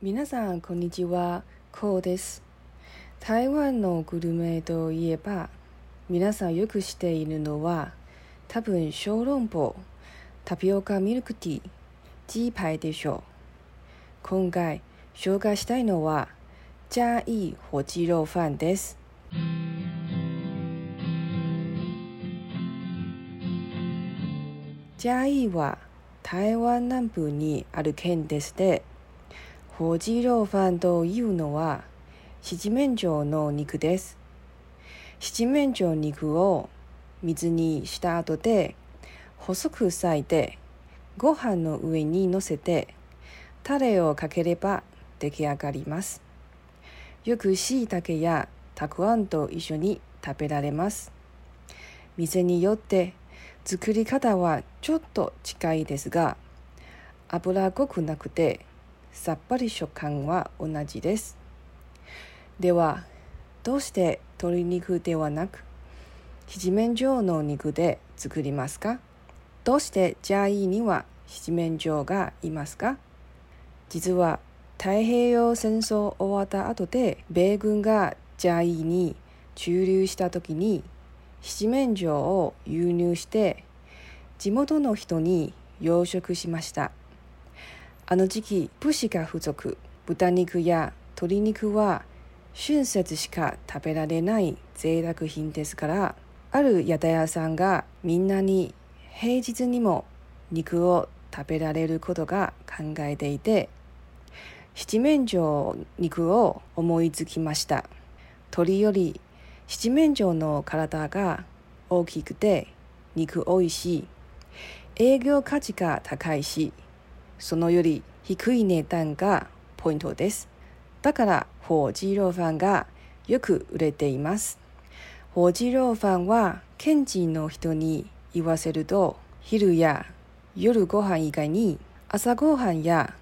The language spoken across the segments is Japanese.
皆さんこんにちは、こうです。台湾のグルメといえば、皆さんよく知っているのは、多分小籠包、タピオカミルクティー、鸡排でしょう。今回紹介したいのは、嘉義火鸡肉飯です。嘉義は台湾南部にある県でしてすで、火鸡肉飯というのは七面鳥の肉です。七面鳥肉を水にした後で細く裂いてご飯の上に乗せてタレをかければ出来上がります。よくしいたけやたくあんと一緒に食べられます。店によって作り方はちょっと近いですが脂っこくなくてさっぱり食感は同じです。では、どうして鶏肉ではなく、七面鳥の肉で作りますか？どうしてジャイには七面鳥がいますか？実は太平洋戦争終わった後で米軍がジャイに駐留した時に七面鳥を輸入して地元の人に養殖しました。あの時期武士が不足豚肉や鶏肉は春節しか食べられない贅沢品ですからある屋台屋さんがみんなに平日にも肉を食べられることが考えていて七面鳥肉を思いつきました。鳥より七面鳥の体が大きくて肉おいし営業価値が高いしそのより低い値段がポイントです。だから、火鸡肉飯がよく売れています。火鸡肉飯は、県人の人に言わせると、昼や夜ご飯以外に朝ごはんや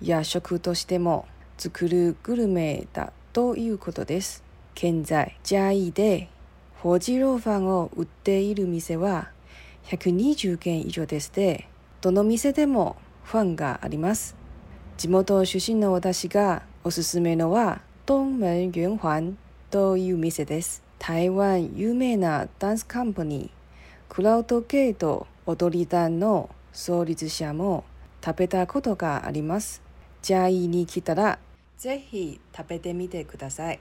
夜食としても作るグルメだということです。現在、ジャイで火鸡肉飯を売っている店は120軒以上ですで、どの店でもファンがあります。地元出身の私がおすすめのは東門圓環という店です。台湾有名なダンスカンパニー、クラウドゲート踊り団の創立者も食べたことがあります。ジャイに来たらぜひ食べてみてください。